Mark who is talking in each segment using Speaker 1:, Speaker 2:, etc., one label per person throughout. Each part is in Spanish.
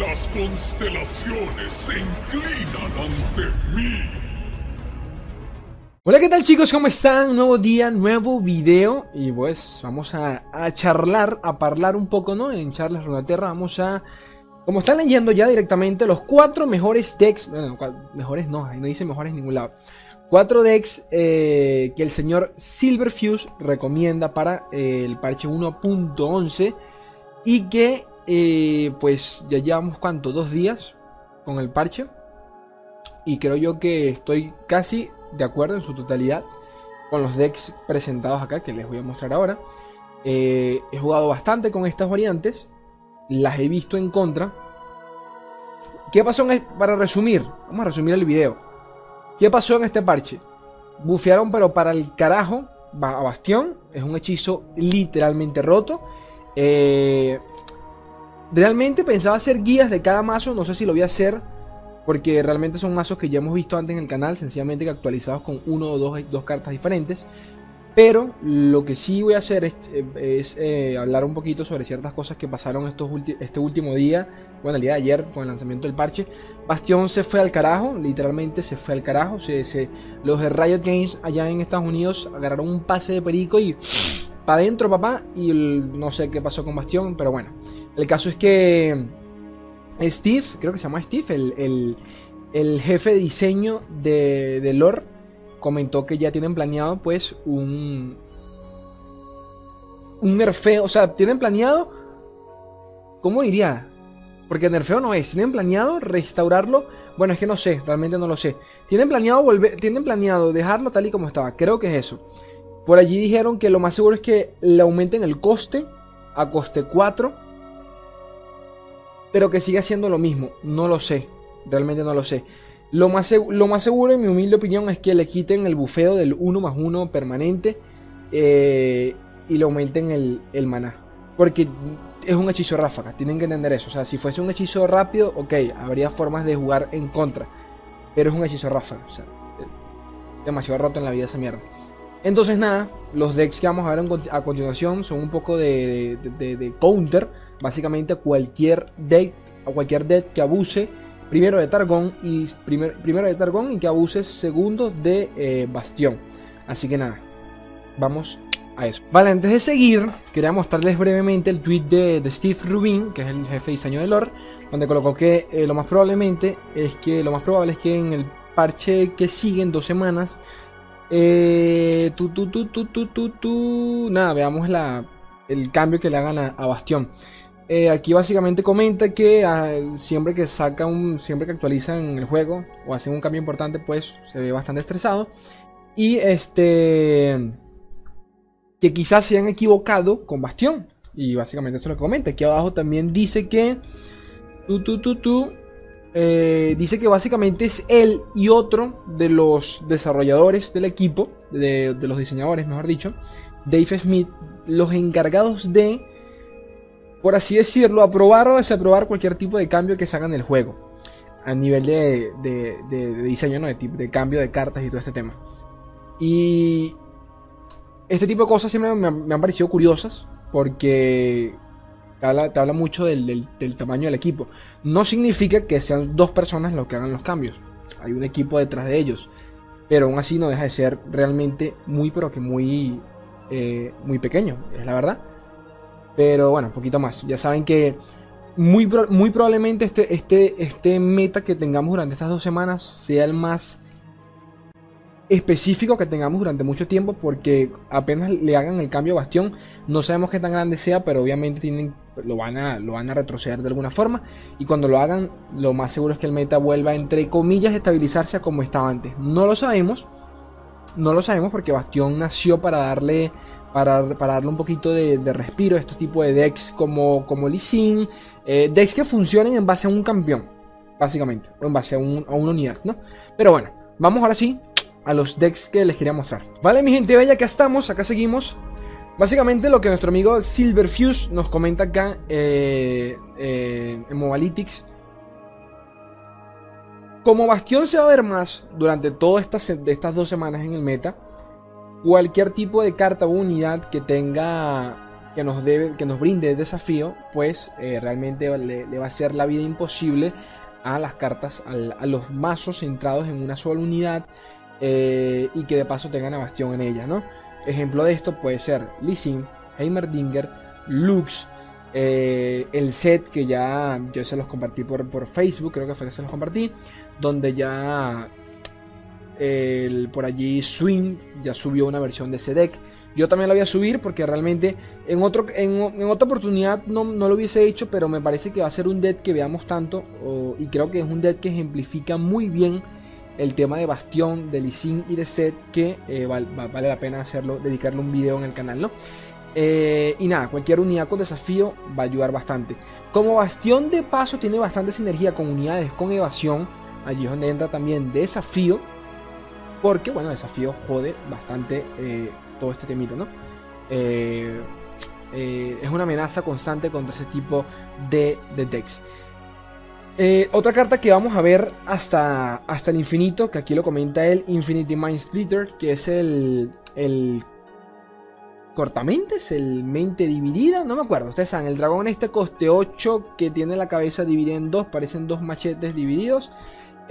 Speaker 1: Las constelaciones se inclinan ante mí.
Speaker 2: Hola, ¿qué tal chicos? ¿Cómo están? Nuevo día, nuevo video y pues vamos a, charlar, a hablar un poco, ¿no? En Charlas Runaterra vamos a, como están leyendo ya directamente, los cuatro mejores decks, bueno, mejores no, ahí no dice mejores en ningún lado. Cuatro decks eh, que el señor Silverfuse recomienda para eh, el parche 1.11 y que eh, pues ya llevamos cuánto, dos días con el parche y creo yo que estoy casi de acuerdo en su totalidad con los decks presentados acá que les voy a mostrar ahora. he jugado bastante con estas variantes, las he visto en contra. ¿Qué pasó? Para resumir, vamos a resumir el video. ¿Qué pasó en este parche? Bufearon pero para el carajo a Bastión. Es un hechizo literalmente roto. Eh, realmente pensaba hacer guías de cada mazo. No sé si lo voy a hacer. Porque realmente son mazos que ya hemos visto antes en el canal. Sencillamente que actualizados con uno o dos, dos cartas diferentes. Pero lo que sí voy a hacer es, eh, eh, hablar un poquito sobre ciertas cosas que pasaron estos este último día, bueno, el día de ayer con el lanzamiento del parche. Bastión se fue al carajo, literalmente se fue al carajo. Se, los de Riot Games allá en Estados Unidos agarraron un pase de perico y para adentro, papá. Y no sé qué pasó con Bastión, pero bueno. El caso es que Steve, creo que se llama Steve, el, el, jefe de diseño de, de Lore comentó que ya tienen planeado pues un un nerfeo, o sea, tienen planeado ¿cómo diría? Porque nerfeo no es, tienen planeado restaurarlo, bueno, es que no sé, realmente no lo sé. Tienen planeado volver, tienen planeado dejarlo tal y como estaba, creo que es eso. Por allí dijeron que lo más seguro es que le aumenten el coste a coste 4, pero que siga siendo lo mismo, no lo sé, realmente no lo sé. Lo más, lo más seguro, en mi humilde opinión, es que le quiten el bufeo del 1 más 1 permanente eh, y le aumenten el, el maná. Porque es un hechizo ráfaga, tienen que entender eso. O sea, si fuese un hechizo rápido, ok, habría formas de jugar en contra. Pero es un hechizo ráfaga, o sea, demasiado roto en la vida esa mierda. Entonces, nada, los decks que vamos a ver a continuación son un poco de, de, counter. Básicamente, cualquier deck, a cualquier deck que abuse primero de Targón y primero de Targón y que abuse segundo de eh, Bastión. Así que nada, vamos a eso. Vale, antes de seguir, quería mostrarles brevemente el tweet de, Steve Rubin, que es el jefe de diseño de lore, donde colocó que eh, lo más probablemente es que lo más probable es que en el parche que sigue en dos semanas, eh, tu, tu, tu, nada, veamos la, el cambio que le hagan a Bastión. Eh, aquí básicamente comenta que ah, siempre que saca siempre que actualizan el juego o hacen un cambio importante, pues se ve bastante estresado. Y este que quizás se han equivocado con Bastión. Y básicamente eso lo comenta. Aquí abajo también dice que tú, tú, tú, tú, eh, dice que básicamente es él y otro de los desarrolladores del equipo, de, de los diseñadores, mejor dicho, Dave Smith, los encargados de por así decirlo, aprobar o desaprobar cualquier tipo de cambio que se haga en el juego. A nivel de, diseño, ¿no? De, de, cambio de cartas y todo este tema. Y este tipo de cosas siempre me, han parecido curiosas porque te habla, mucho del, tamaño del equipo. No significa que sean dos personas los que hagan los cambios. Hay un equipo detrás de ellos. Pero aún así no deja de ser realmente muy, pero que muy, eh, muy pequeño. Es la verdad. Pero bueno, un poquito más. Ya saben que muy, muy probablemente este, este, este meta que tengamos durante estas dos semanas sea el más específico que tengamos durante mucho tiempo porque apenas le hagan el cambio a Bastión, no sabemos qué tan grande sea, pero obviamente tienen, lo, van a, lo van a retroceder de alguna forma y cuando lo hagan, lo más seguro es que el meta vuelva entre comillas a estabilizarse como estaba antes. No lo sabemos, no lo sabemos porque Bastión nació para darle para, darle un poquito de, respiro a estos tipos de decks como, como Lee Sin, eh, decks que funcionen en base a un campeón, básicamente, o en base a, una unidad, ¿no? Pero bueno, vamos ahora sí a los decks que les quería mostrar. Vale, mi gente bella, acá estamos, acá seguimos. Básicamente lo que nuestro amigo Silverfuse nos comenta acá eh, eh, en Mobalytics. Como Bastión se va a ver más durante todas estas dos semanas en el meta, cualquier tipo de carta o unidad que tenga que nos, que nos brinde desafío, pues eh, realmente le, va a ser la vida imposible a las cartas, a los mazos centrados en una sola unidad eh, y que de paso tengan a Bastión en ella, ¿no? Ejemplo de esto puede ser Lee Heimerdinger, Lux, eh, el set que ya yo se los compartí por, por, Facebook, creo que fue que se los compartí, donde ya por allí Swing ya subió una versión de ese deck. Yo también la voy a subir porque realmente en, otra oportunidad no, lo hubiese hecho, pero me parece que va a ser un deck que veamos tanto y creo que es un deck que ejemplifica muy bien el tema de Bastión, de Sin y de Set que eh, vale, la pena hacerlo, dedicarle un video en el canal, ¿no? Eh, y nada, cualquier unidad con desafío va a ayudar bastante. Como Bastión de paso tiene bastante sinergia con unidades con evasión, allí es donde entra también desafío, porque bueno, desafío jode bastante eh, todo este temito, ¿no? Eh, es una amenaza constante contra ese tipo de, decks. otra carta que vamos a ver hasta, hasta el infinito, que aquí lo comenta él, Infinity Mind Splitter, que es el, el cortamentes, el mente dividida, no me acuerdo, ustedes saben, el dragón este coste 8 que tiene la cabeza dividida en dos, parecen dos machetes divididos,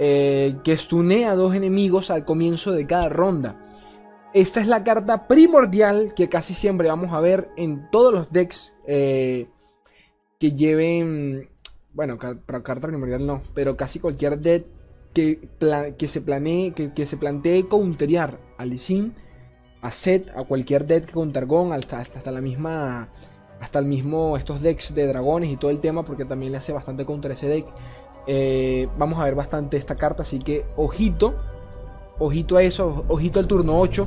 Speaker 2: eh, que estunea a dos enemigos al comienzo de cada ronda. Esta es la carta primordial que casi siempre vamos a ver en todos los decks eh, que lleven, bueno, carta primordial no, pero casi cualquier deck que, se planee, que, se plantee counterear al Lee a Set, a cualquier deck con Targón, hasta, hasta, la misma. Hasta el mismo. Estos decks de dragones y todo el tema. Porque también le hace bastante contra ese deck. Eh, vamos a ver bastante esta carta. Así que ojito. Ojito a eso. Ojito al turno 8.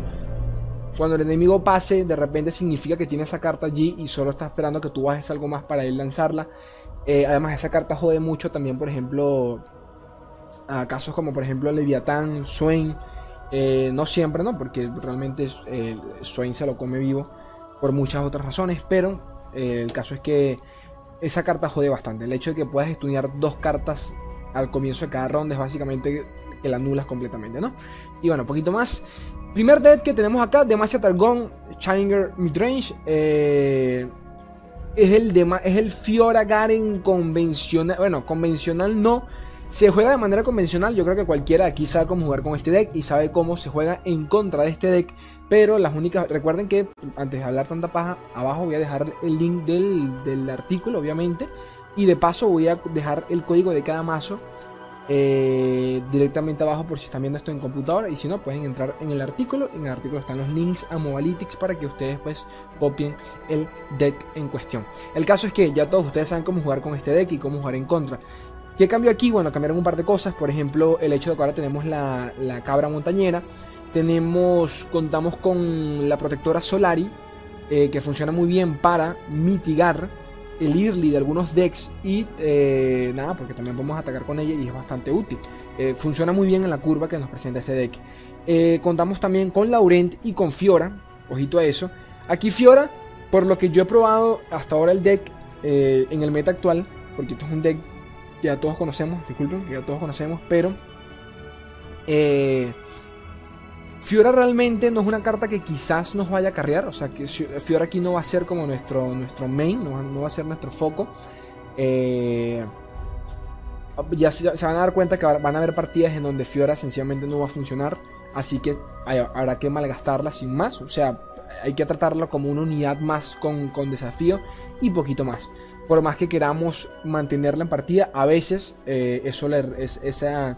Speaker 2: Cuando el enemigo pase, de repente significa que tiene esa carta allí y solo está esperando que tú bajes algo más para él lanzarla. Eh, además, esa carta jode mucho también, por ejemplo, a casos como por ejemplo Leviatán, Swain, eh, no siempre, ¿no? Porque realmente Swain se lo come vivo por muchas otras razones, pero el caso es que esa carta jode bastante. El hecho de que puedas estudiar dos cartas al comienzo de cada ronda es básicamente que la anulas completamente, ¿no? Y bueno, poquito más. Primer deck que tenemos acá, Demacia Targon, Challenger Midrange. es el, es el Fiora Garen convencional. Bueno, convencional no se juega de manera convencional, yo creo que cualquiera aquí sabe cómo jugar con este deck y sabe cómo se juega en contra de este deck. Pero las únicas, recuerden que antes de hablar tanta paja, abajo voy a dejar el link del, artículo, obviamente. Y de paso voy a dejar el código de cada mazo eh, directamente abajo por si están viendo esto en computadora y si no pueden entrar en el artículo en el artículo están los links a Mobalytics para que ustedes pues copien el deck en cuestión el caso es que ya todos ustedes saben cómo jugar con este deck y cómo jugar en contra ¿Qué cambió aquí? Bueno, cambiaron un par de cosas. Por ejemplo, el hecho de que ahora tenemos la, cabra montañera. Tenemos, contamos con la protectora Solari, eh, que funciona muy bien para mitigar el early de algunos decks. Y eh, nada, porque también podemos atacar con ella y es bastante útil. Eh, funciona muy bien en la curva que nos presenta este deck. contamos también con Laurent y con Fiora. Ojito a eso. Aquí Fiora, por lo que yo he probado hasta ahora el deck en el meta actual, porque esto es un deck ya todos conocemos, disculpen, que ya todos conocemos, pero eh, Fiora realmente no es una carta que quizás nos vaya a carrear, o sea que Fiora aquí no va a ser como nuestro, nuestro main, no, va a ser nuestro foco. Eh, ya se, van a dar cuenta que van a haber partidas en donde Fiora sencillamente no va a funcionar, así que habrá que malgastarla sin más, o sea, hay que tratarla como una unidad más con, con desafío y poquito más por más que queramos mantenerla en partida, a veces eh, eso es, esa,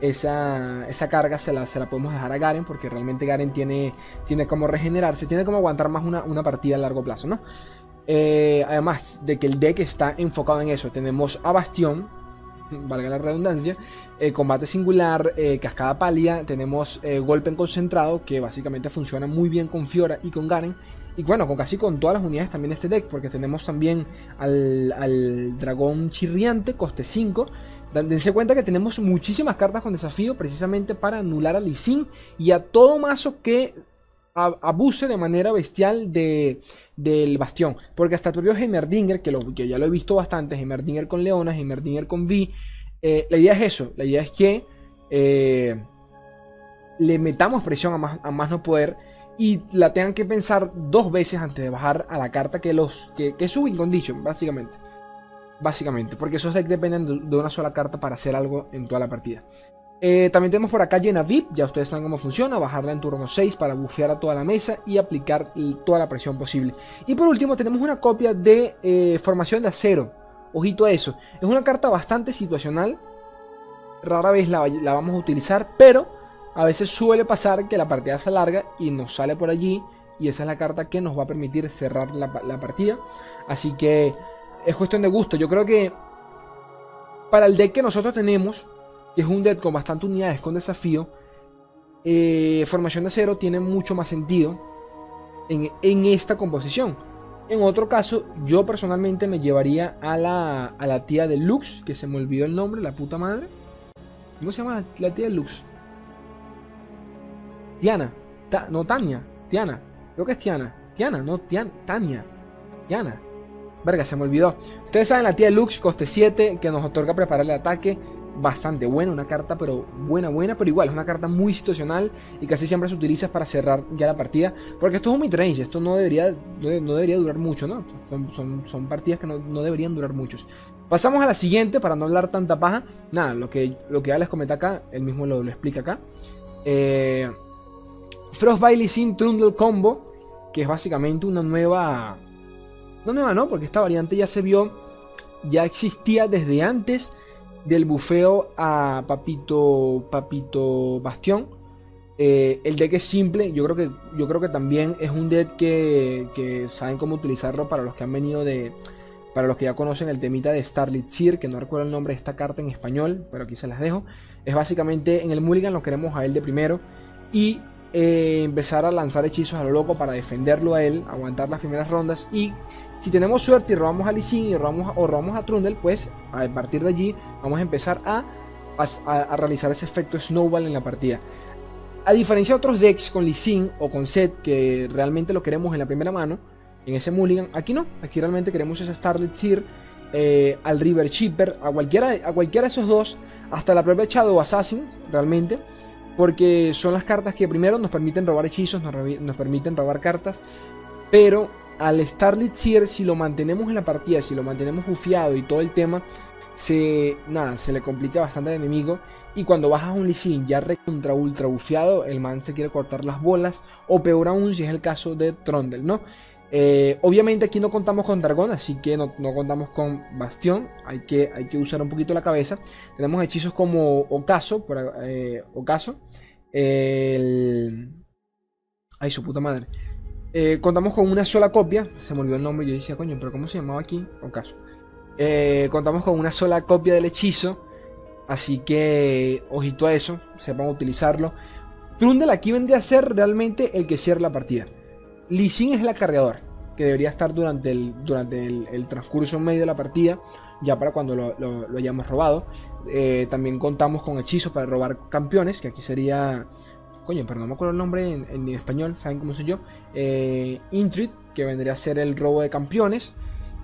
Speaker 2: esa, esa, carga se la, se la, podemos dejar a Garen, porque realmente Garen tiene, tiene como regenerarse, tiene como aguantar más una, una partida a largo plazo, ¿no? Eh, además de que el deck está enfocado en eso, tenemos a Bastión, valga la redundancia, eh, combate singular, cascada pálida, tenemos golpe en concentrado, que básicamente funciona muy bien con Fiora y con Garen. Y bueno, con casi con todas las unidades también de este deck, porque tenemos también al, dragón chirriante, coste 5. Dense cuenta que tenemos muchísimas cartas con desafío precisamente para anular a Lee y a todo mazo que abuse de manera bestial de, del bastión. Porque hasta el propio Heimerdinger, que, lo, que ya lo he visto bastante, Heimerdinger con Leona, Heimerdinger con Vi, eh, la idea es eso, la idea es que eh, le metamos presión a más, a más no poder y la tengan que pensar dos veces antes de bajar a la carta que los que, que es su win condition, básicamente. Básicamente, porque esos decks dependen de una sola carta para hacer algo en toda la partida. Eh, también tenemos por acá Llena VIP, ya ustedes saben cómo funciona, bajarla en turno 6 para bufear a toda la mesa y aplicar toda la presión posible. Y por último tenemos una copia de eh, Formación de Acero, ojito a eso, es una carta bastante situacional, rara vez la, vamos a utilizar, pero a veces suele pasar que la partida se alarga y nos sale por allí y esa es la carta que nos va a permitir cerrar la, la partida. Así que es cuestión de gusto, yo creo que para el deck que nosotros tenemos que es un deck con bastante unidades con desafío, eh, Formación de Acero tiene mucho más sentido en, esta composición. En otro caso, yo personalmente me llevaría a la, a la tía de Lux, que se me olvidó el nombre, la puta madre. ¿Cómo se llama la tía de Lux? Tiana. no, Tania. Tiana. Creo que es Tiana. Tiana, no, Tiana. Tania. Tiana. Verga, se me olvidó. Ustedes saben la tía Lux, coste 7, que nos otorga preparar el ataque bastante buena, una carta pero buena, buena, pero igual es una carta muy situacional y casi siempre se utiliza para cerrar ya la partida, porque esto es un midrange, esto no debería, no, debería durar mucho, ¿no? Son, son, partidas que no, deberían durar muchos. Pasamos a la siguiente para no hablar tanta paja. Nada, lo que, lo que ya les comenté acá, él mismo lo, lo explica acá. Eh, Frostbite sin Trundle Combo, que es básicamente una nueva... No nueva, ¿no? Porque esta variante ya se vio, ya existía desde antes del bufeo a Papito, Papito Bastión. Eh, el deck es simple, yo creo que, yo creo que también es un deck que, saben cómo utilizarlo para los que han venido de... Para los que ya conocen el temita de Starlit Seer, que no recuerdo el nombre de esta carta en español, pero aquí se las dejo. Es básicamente en el Mulligan lo queremos a él de primero y eh, empezar a lanzar hechizos a lo loco para defenderlo a él, aguantar las primeras rondas. Y si tenemos suerte y robamos a Lee y robamos, o robamos a Trundle, pues a partir de allí vamos a empezar a, a, realizar ese efecto snowball en la partida. A diferencia de otros decks con Lee o con Set que realmente lo queremos en la primera mano, en ese Mulligan, aquí no, aquí realmente queremos ese Starlit Seer, eh, al River Chipper, a cualquiera, a cualquiera de esos dos, hasta la propia Shadow Assassin, realmente, porque son las cartas que primero nos permiten robar hechizos, nos, permiten robar cartas, pero al Starlit Seer, si lo mantenemos en la partida, si lo mantenemos bufiado y todo el tema, se, nada, se le complica bastante al enemigo. Y cuando bajas un Lee ya recontra ultra bufiado, el man se quiere cortar las bolas. O peor aún, si es el caso de Trondel, ¿no? Eh, obviamente aquí no contamos con Dragón, así que no, contamos con Bastión. Hay que, hay que, usar un poquito la cabeza. Tenemos hechizos como Ocaso, eh, Ocaso. El... Ay, su puta madre. Eh, contamos con una sola copia. Se me olvidó el nombre. Yo decía, coño, pero ¿cómo se llamaba aquí? Ocaso. Eh, contamos con una sola copia del hechizo. Así que, ojito a eso. Sepan utilizarlo. Trundle aquí vendría a ser realmente el que cierra la partida. Lee Sin es el acarreador. Que debería estar durante el, transcurso medio de la partida. Ya para cuando lo, hayamos robado. Eh, también contamos con hechizos para robar campeones. Que aquí sería coño, pero no me acuerdo el nombre en, español, ¿saben cómo soy yo? Eh, que vendría a ser el robo de campeones.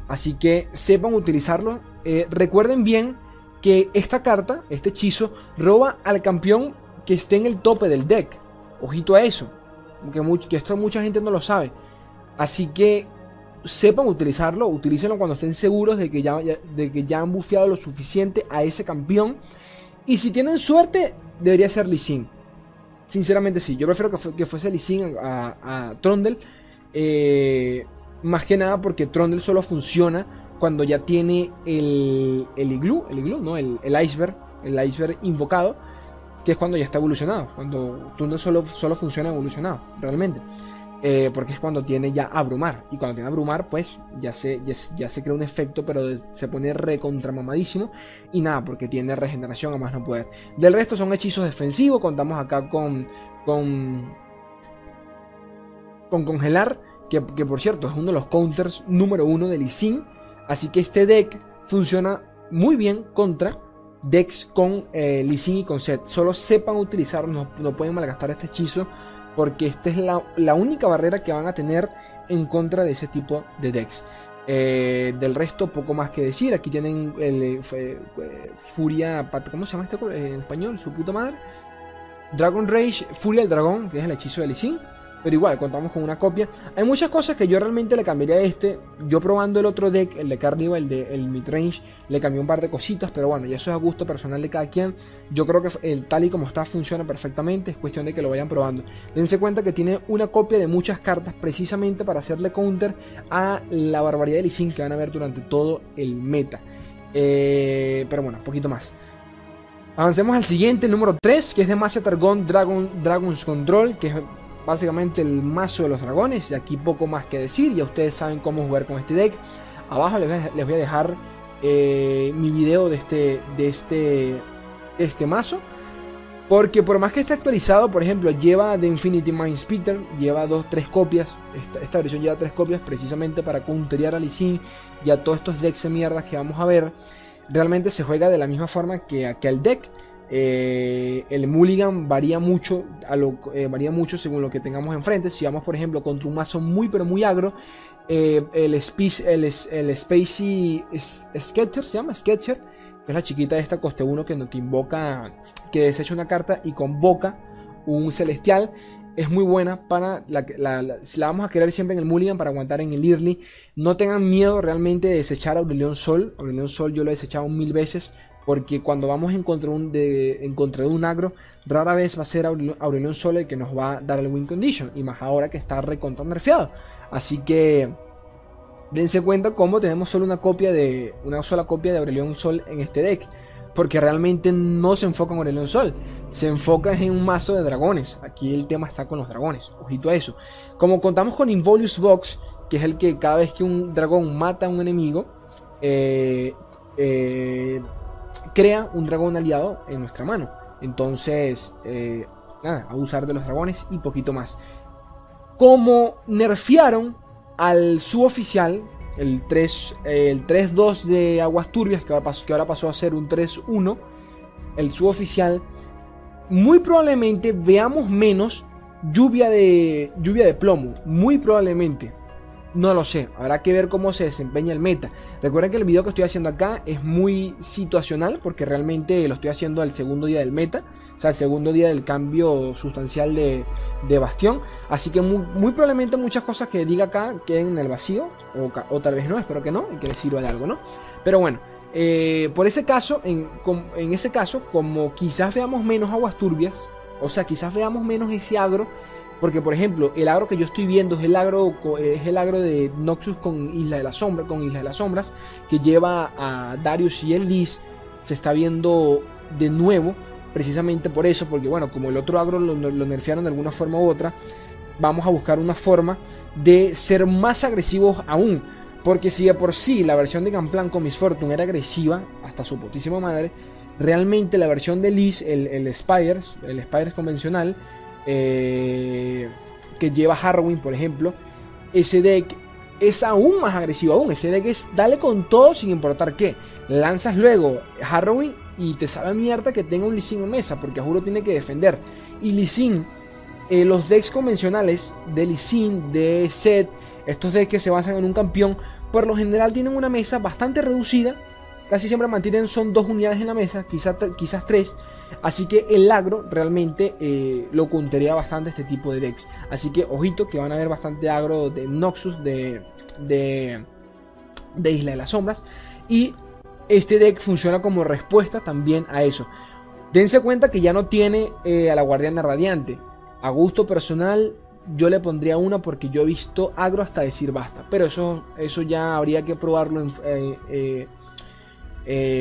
Speaker 2: Así que sepan utilizarlo. Eh, recuerden bien que esta carta, este hechizo, roba al campeón que esté en el tope del deck. Ojito a eso. Que, que esto mucha gente no lo sabe. Así que sepan utilizarlo, utilícenlo cuando estén seguros de que ya, de que ya han bufeado lo suficiente a ese campeón. Y si tienen suerte, debería ser Lee Sin. Sinceramente sí, yo prefiero que, que fuese Lee a, a, Trondel. Eh, más que nada porque Trondel solo funciona cuando ya tiene el, el iglú, el iglú, ¿no? El, el, iceberg, el iceberg invocado, que es cuando ya está evolucionado. Cuando Trundle solo, solo funciona evolucionado, realmente. Eh, porque es cuando tiene ya abrumar. Y cuando tiene abrumar, pues ya se, ya, se crea un efecto, pero se pone recontramamadísimo. Y nada, porque tiene regeneración a más no poder. Del resto son hechizos defensivos. Contamos acá con. con. con congelar. Que, por cierto es uno de los counters número uno de Lee Así que este deck funciona muy bien contra decks con eh, y con Set. Solo sepan utilizarlo, no, no pueden malgastar este hechizo porque esta es la, única barrera que van a tener en contra de ese tipo de decks. Eh, del resto, poco más que decir. Aquí tienen el, eh, eh, Furia. ¿Cómo se llama este en español? Su puta madre. Dragon Rage, Furia del Dragón, que es el hechizo de Lee pero igual contamos con una copia. Hay muchas cosas que yo realmente le cambiaría a este. Yo probando el otro deck, el de Carnival, el de el midrange, le cambié un par de cositas, pero bueno, ya eso es a gusto personal de cada quien. Yo creo que el tal y como está funciona perfectamente, es cuestión de que lo vayan probando. Dense cuenta que tiene una copia de muchas cartas precisamente para hacerle counter a la barbaridad de Lee que van a ver durante todo el meta. Eh, pero bueno, un poquito más. Avancemos al siguiente, el número 3, que es de Masia Targon Dragon, Dragon's Control, que básicamente el mazo de los dragones. Y aquí poco más que decir, ya ustedes saben cómo jugar con este deck. Abajo les voy a, dejar eh, mi video de este, de este, este mazo. Porque por más que esté actualizado, por ejemplo, lleva de Infinity Mind Peter, lleva dos, tres copias. Esta, versión lleva tres copias precisamente para counterear a Lee y a todos estos decks de mierdas que vamos a ver. Realmente se juega de la misma forma que, que el deck. Eh, el mulligan varía mucho, eh, varía mucho según lo que tengamos enfrente. Si vamos, por ejemplo, contra un mazo muy pero muy agro, eh, el, el, el Spacey Sketcher, se llama Sketcher, que es la chiquita de esta coste 1 que, que invoca, que desecha una carta y convoca un celestial. Es muy buena para la, la, la, la vamos a querer siempre en el Mulligan para aguantar en el Early. No tengan miedo realmente de desechar a Aurelion Sol. Aurelion Sol yo lo he desechado mil veces porque cuando vamos en contra, un de, un agro, rara vez va a ser Aurelion Sol el que nos va a dar el win condition, y más ahora que está recontra nerfeado. Así que dense cuenta cómo tenemos solo una copia de una sola copia de Aurelion Sol en este deck, porque realmente no se enfoca en Aurelion Sol, se enfoca en un mazo de dragones. Aquí el tema está con los dragones, ojito a eso. Como contamos con Involuous Vox, que es el que cada vez que un dragón mata a un enemigo, eh, eh, crea un dragón aliado en nuestra mano. Entonces, eh, nada, a usar de los dragones y poquito más. Como nerfearon al suboficial, el 3 el 3-2 de Aguas Turbias, que ahora, pasó, a ser un 3-1, el suboficial, muy probablemente veamos menos lluvia de, lluvia de plomo. Muy probablemente. No lo sé, habrá que ver cómo se desempeña el meta. Recuerden que el video que estoy haciendo acá es muy situacional porque realmente lo estoy haciendo al segundo día del meta, o sea, el segundo día del cambio sustancial de, Bastión. Así que muy, probablemente muchas cosas que diga acá queden en el vacío, o, tal vez no, espero que no, y que les sirva de algo, ¿no? Pero bueno, eh, por ese caso, en, en ese caso, como quizás veamos menos aguas turbias, o sea, quizás veamos menos ese agro porque, por ejemplo, el agro que yo estoy viendo es el agro, es el agro de Noxus con Isla de la Sombra, con Isla de las Sombras, que lleva a Darius y el Liz. Se está viendo de nuevo, precisamente por eso, porque bueno, como el otro agro lo, nerfearon de alguna forma u otra, vamos a buscar una forma de ser más agresivos aún. Porque si de por sí la versión de Gamplan con Miss Fortune era agresiva, hasta su putísima madre, realmente la versión de Liz, el, el el Spires convencional, eh, que lleva Harrowing, por ejemplo, ese deck es aún más agresivo aún. Ese deck es dale con todo sin importar qué. Lanzas luego Harrowing y te sabe mierda que tenga un Lee en mesa, porque juro tiene que defender. Y Lee eh, los decks convencionales de Lee de Set, estos decks que se basan en un campeón, por lo general tienen una mesa bastante reducida casi siempre mantienen son dos unidades en la mesa, quizás, quizás tres. Así que el agro realmente eh, lo contaría bastante este tipo de decks. Así que ojito que van a ver bastante agro de Noxus, de, de, Isla de las Sombras. Y este deck funciona como respuesta también a eso. Dense cuenta que ya no tiene eh, a la Guardiana Radiante. A gusto personal, yo le pondría una porque yo he visto agro hasta decir basta. Pero eso, eso ya habría que probarlo en, eh,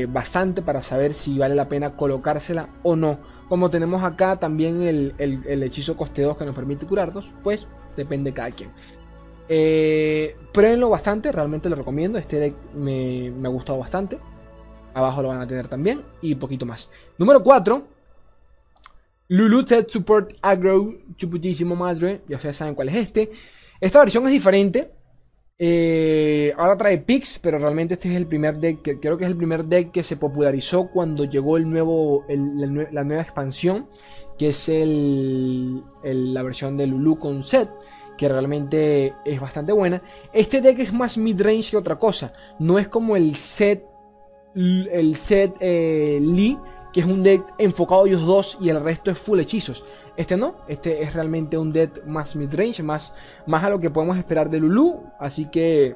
Speaker 2: bastante para saber si vale la pena colocársela o no. Como tenemos acá también el, hechizo coste 2 que nos permite curarnos, pues depende de cada quien. Eh, bastante, realmente lo recomiendo. Este deck me, ha gustado bastante. Abajo lo van a tener también y poquito más. Número 4. Lulu Set Support Agro, chuputísimo madre. Ya ustedes saben cuál es este. Esta versión es diferente. Eh, ahora trae Pix, pero realmente este es el primer deck, que, creo que es el primer deck que se popularizó cuando llegó el nuevo, la nueva expansión, que es el, la versión de Lulu con set, que realmente es bastante buena. Este deck es más mid-range que otra cosa, no es como el set, el set eh, Lee, que es un deck enfocado a ellos dos y el resto es full hechizos. Este no, este es realmente un deck más midrange, más, más a lo que podemos esperar de Lulu. Así que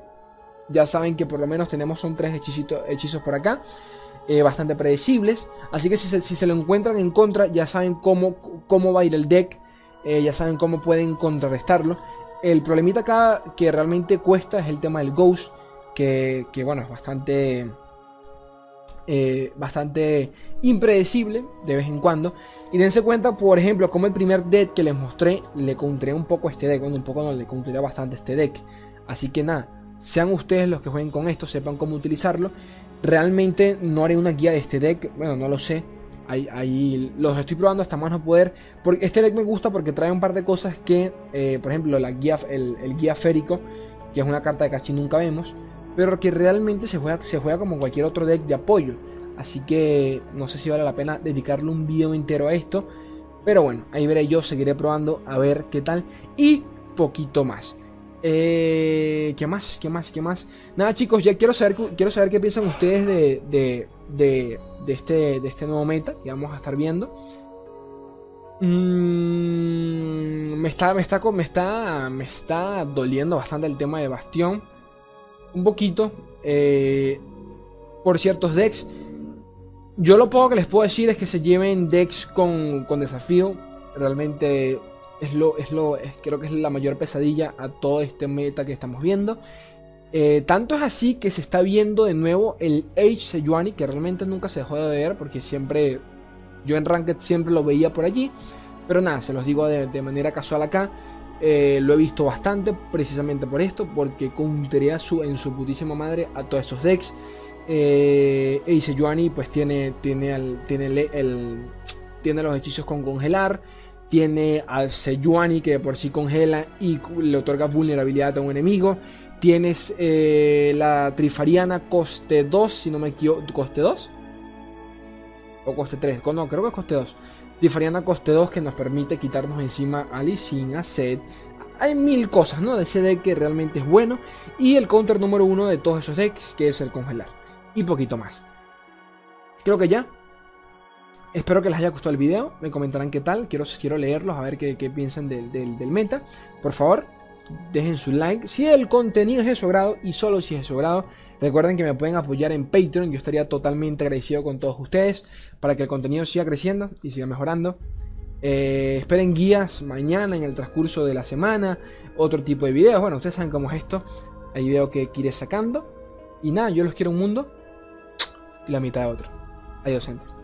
Speaker 2: ya saben que por lo menos tenemos son tres hechizos por acá. Eh, bastante predecibles. Así que si se, lo encuentran en contra, ya saben cómo, cómo va a ir el deck. Eh, ya saben cómo pueden contrarrestarlo. El problemita acá que realmente cuesta es el tema del Ghost. Que, que bueno, es bastante eh, bastante impredecible de vez en cuando. Y dense cuenta, por ejemplo, como el primer deck que les mostré, le contré un poco este deck. Bueno, un poco no, le contré bastante este deck. Así que nada, sean ustedes los que jueguen con esto, sepan cómo utilizarlo. Realmente no haré una guía de este deck, bueno, no lo sé. Ahí, los estoy probando hasta más no poder. Porque este deck me gusta porque trae un par de cosas que, eh, por ejemplo, la guía, el, guía férico, que es una carta de casi nunca vemos pero que realmente se juega, se juega como cualquier otro deck de apoyo. Así que no sé si vale la pena dedicarle un video entero a esto. Pero bueno, ahí veré yo, seguiré probando a ver qué tal. Y poquito más. Eh, ¿Qué más? ¿Qué más? ¿Qué más? Nada chicos, ya quiero saber, quiero saber qué piensan ustedes de, de, de, este, de este nuevo meta que vamos a estar viendo. Mm, me, está, me, está, me, está, me está doliendo bastante el tema de Bastión un poquito eh, por ciertos decks. Yo lo poco que les puedo decir es que se lleven decks con, desafío. Realmente es lo, es lo, creo que es la mayor pesadilla a todo este meta que estamos viendo. Eh, tanto es así que se está viendo de nuevo el Age Sejuani, que realmente nunca se dejó de ver porque siempre, yo en Ranked siempre lo veía por allí. Pero nada, se los digo de manera casual acá. Eh, lo he visto bastante precisamente por esto, porque counterea su, en su putísima madre a todos estos decks. Eh, Ace pues tiene, tiene, tiene, el, tiene los hechizos con congelar. Tiene al Sejuani que por sí congela y le otorga vulnerabilidad a un enemigo. Tienes eh, la Trifariana coste 2, si no me equivoco. ¿Coste 2? O coste 3. No, creo que es coste 2. Diferiana coste 2 que nos permite quitarnos encima a Lee Sin, a Zed. Hay mil cosas, ¿no? De ese deck que realmente es bueno. Y el counter número uno de todos esos decks, que es el congelar. Y poquito más. Creo que ya. Espero que les haya gustado el video. Me comentarán qué tal. Quiero, quiero leerlos, a ver qué, piensan del, del meta. Por favor, dejen su like. Si el contenido es de su grado y solo si es de su recuerden que me pueden apoyar en Patreon. Yo estaría totalmente agradecido con todos ustedes para que el contenido siga creciendo y siga mejorando. Eh, esperen guías mañana en el transcurso de la semana, otro tipo de videos. Bueno, ustedes saben cómo es esto. Ahí veo que iré sacando. Y nada, yo los quiero un mundo y la mitad de otro. Adiós, gente.